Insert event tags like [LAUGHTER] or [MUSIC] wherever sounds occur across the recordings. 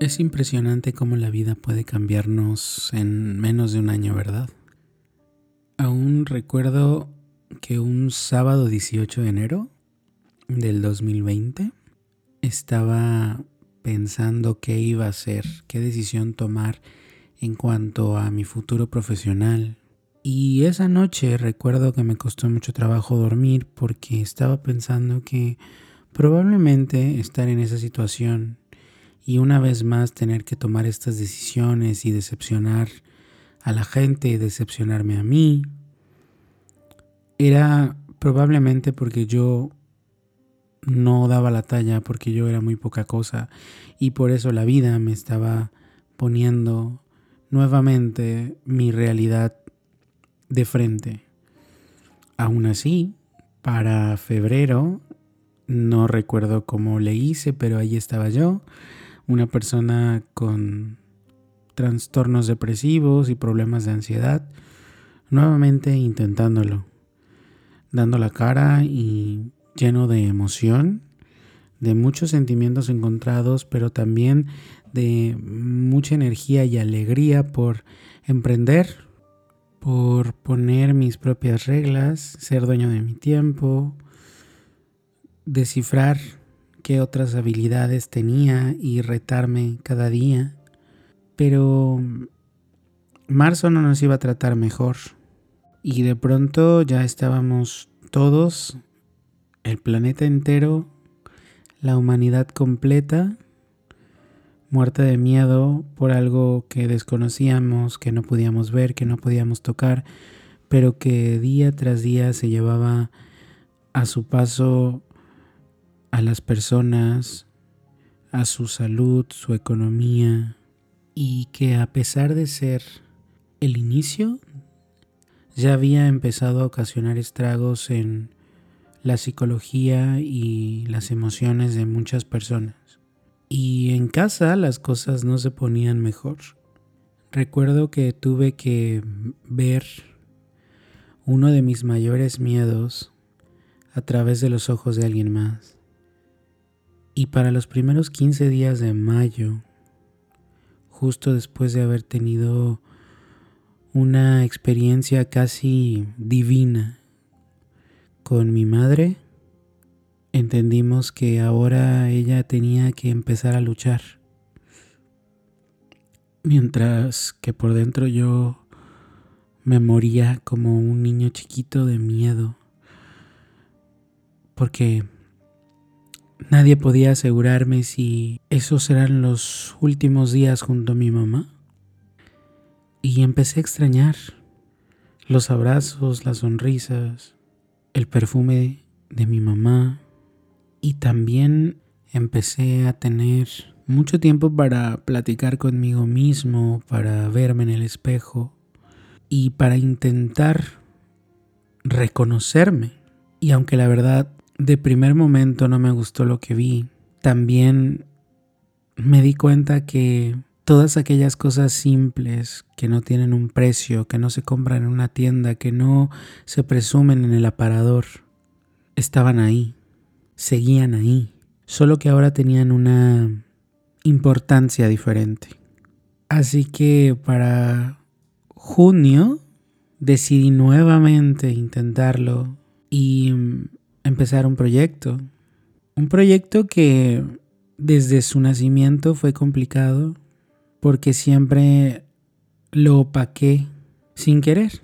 Es impresionante cómo la vida puede cambiarnos en menos de un año, ¿verdad? Aún recuerdo que un sábado 18 de enero del 2020 estaba pensando qué iba a hacer, qué decisión tomar en cuanto a mi futuro profesional. Y esa noche recuerdo que me costó mucho trabajo dormir porque estaba pensando que probablemente estar en esa situación y una vez más tener que tomar estas decisiones y decepcionar a la gente y decepcionarme a mí, era probablemente porque yo no daba la talla, porque yo era muy poca cosa y por eso la vida me estaba poniendo nuevamente mi realidad de frente. Aún así, para febrero, no recuerdo cómo le hice, pero ahí estaba yo una persona con trastornos depresivos y problemas de ansiedad, nuevamente intentándolo, dando la cara y lleno de emoción, de muchos sentimientos encontrados, pero también de mucha energía y alegría por emprender, por poner mis propias reglas, ser dueño de mi tiempo, descifrar qué otras habilidades tenía y retarme cada día. Pero marzo no nos iba a tratar mejor. Y de pronto ya estábamos todos, el planeta entero, la humanidad completa, muerta de miedo por algo que desconocíamos, que no podíamos ver, que no podíamos tocar, pero que día tras día se llevaba a su paso a las personas, a su salud, su economía, y que a pesar de ser el inicio, ya había empezado a ocasionar estragos en la psicología y las emociones de muchas personas. Y en casa las cosas no se ponían mejor. Recuerdo que tuve que ver uno de mis mayores miedos a través de los ojos de alguien más. Y para los primeros 15 días de mayo, justo después de haber tenido una experiencia casi divina con mi madre, entendimos que ahora ella tenía que empezar a luchar. Mientras que por dentro yo me moría como un niño chiquito de miedo. Porque Nadie podía asegurarme si esos eran los últimos días junto a mi mamá. Y empecé a extrañar los abrazos, las sonrisas, el perfume de mi mamá. Y también empecé a tener mucho tiempo para platicar conmigo mismo, para verme en el espejo y para intentar reconocerme. Y aunque la verdad de primer momento no me gustó lo que vi. También me di cuenta que todas aquellas cosas simples que no tienen un precio, que no se compran en una tienda, que no se presumen en el aparador, estaban ahí, seguían ahí, solo que ahora tenían una importancia diferente. Así que para junio decidí nuevamente intentarlo y empezar un proyecto. Un proyecto que desde su nacimiento fue complicado porque siempre lo opaqué sin querer,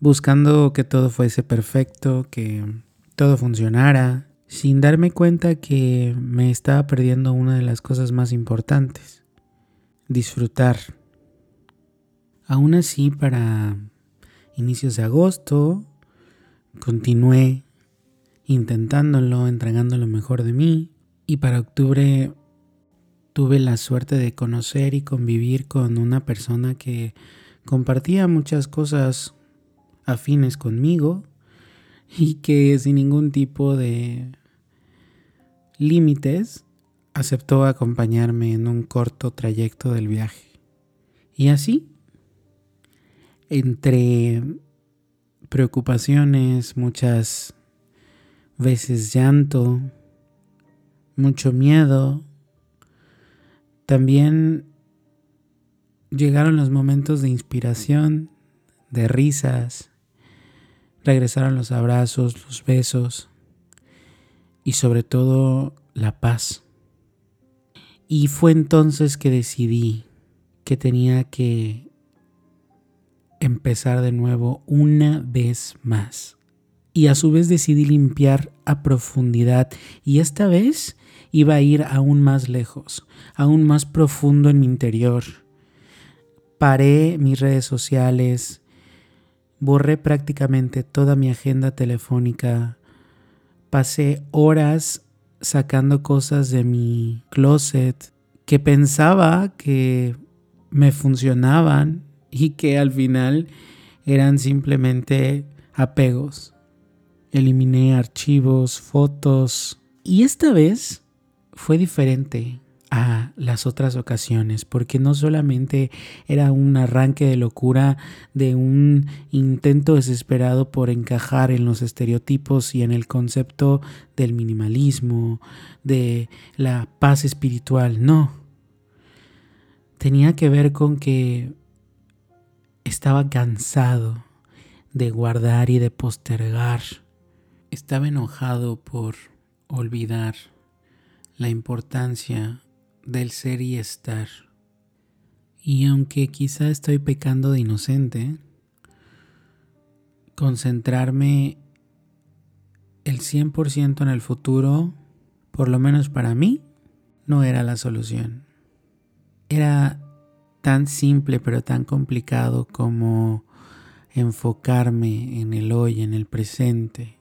buscando que todo fuese perfecto, que todo funcionara, sin darme cuenta que me estaba perdiendo una de las cosas más importantes, disfrutar. Aún así, para inicios de agosto, continué intentándolo, entregando lo mejor de mí. Y para octubre tuve la suerte de conocer y convivir con una persona que compartía muchas cosas afines conmigo y que sin ningún tipo de límites aceptó acompañarme en un corto trayecto del viaje. Y así, entre preocupaciones, muchas veces llanto, mucho miedo, También llegaron los momentos de inspiración, de risas, regresaron los abrazos, los besos y sobre todo la paz. Y fue entonces que decidí que tenía que empezar de nuevo una vez más. Y a su vez decidí limpiar a profundidad y esta vez iba a ir aún más lejos, aún más profundo en mi interior. Paré mis redes sociales, borré prácticamente toda mi agenda telefónica, pasé horas sacando cosas de mi closet que pensaba que me funcionaban y que al final eran simplemente apegos. Eliminé archivos, fotos y esta vez fue diferente a las otras ocasiones, porque no solamente era un arranque de locura de un intento desesperado por encajar en los estereotipos y en el concepto del minimalismo, de la paz espiritual, no. Tenía que ver con que estaba cansado de guardar y de postergar. Estaba enojado por olvidar la importancia del ser y estar. Y aunque quizá estoy pecando de inocente, concentrarme el 100% en el futuro, por lo menos para mí, no era la solución. Era tan simple pero tan complicado como enfocarme en el hoy, en el presente.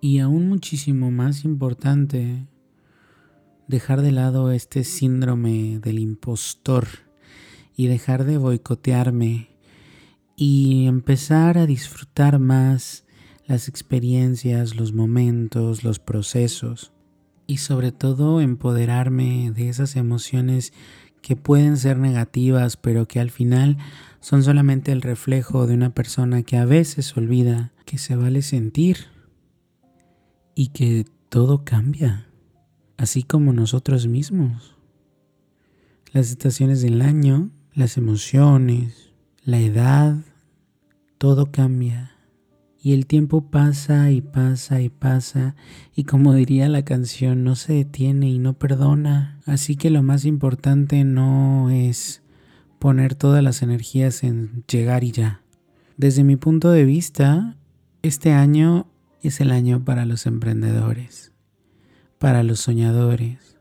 Y aún muchísimo más importante, dejar de lado este síndrome del impostor y dejar de boicotearme y empezar a disfrutar más las experiencias, los momentos, los procesos y sobre todo empoderarme de esas emociones que pueden ser negativas pero que al final son solamente el reflejo de una persona que a veces olvida que se vale sentir y que todo cambia así como nosotros mismos. Las estaciones del año, las emociones, la edad, todo cambia. Y el tiempo pasa y pasa y pasa y como diría la canción, no se detiene y no perdona. Así que lo más importante no es poner todas las energías en llegar y ya. Desde mi punto de vista, este año es el año para los emprendedores para los soñadores,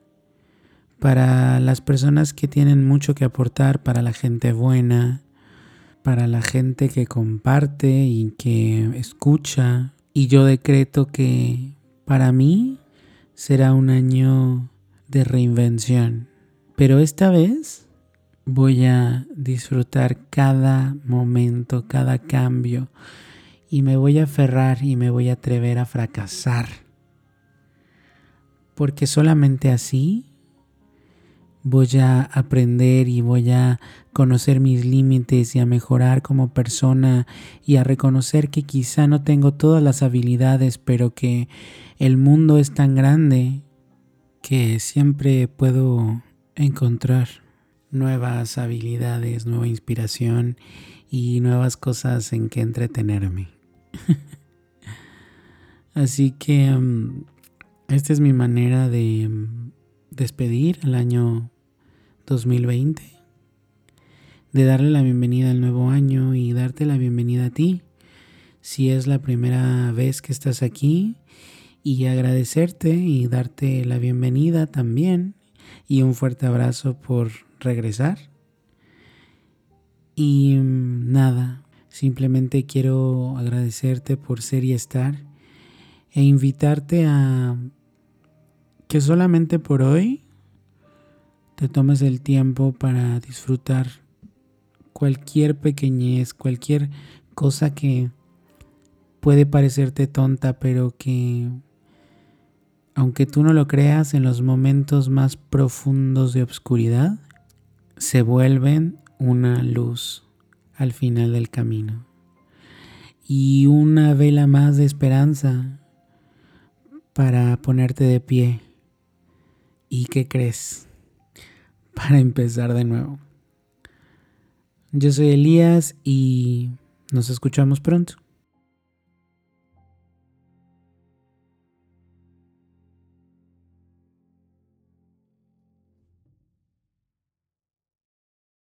para las personas que tienen mucho que aportar, para la gente buena, para la gente que comparte y que escucha. Y yo decreto que para mí será un año de reinvención. Pero esta vez voy a disfrutar cada momento, cada cambio. Y me voy a aferrar y me voy a atrever a fracasar porque solamente así voy a aprender y voy a conocer mis límites y a mejorar como persona y a reconocer que quizá no tengo todas las habilidades, pero que el mundo es tan grande que siempre puedo encontrar nuevas habilidades, nueva inspiración y nuevas cosas en que entretenerme. [LAUGHS] Así que... Mm, esta es mi manera de mm, despedir el año 2020, de darle la bienvenida al nuevo año y darte la bienvenida a ti, si es la primera vez que estás aquí, y agradecerte y darte la bienvenida también y un fuerte abrazo por regresar. Y mm, nada, simplemente quiero agradecerte por ser y estar e invitarte a que solamente por hoy te tomes el tiempo para disfrutar cualquier pequeñez, cualquier cosa que puede parecerte tonta, pero que aunque tú no lo creas, en los momentos más profundos de obscuridad, se vuelven una luz al final del camino. Y una vela más de esperanza para ponerte de pie ¿Y qué crees? [LAUGHS] para empezar de nuevo. Yo soy Elías y nos escuchamos pronto.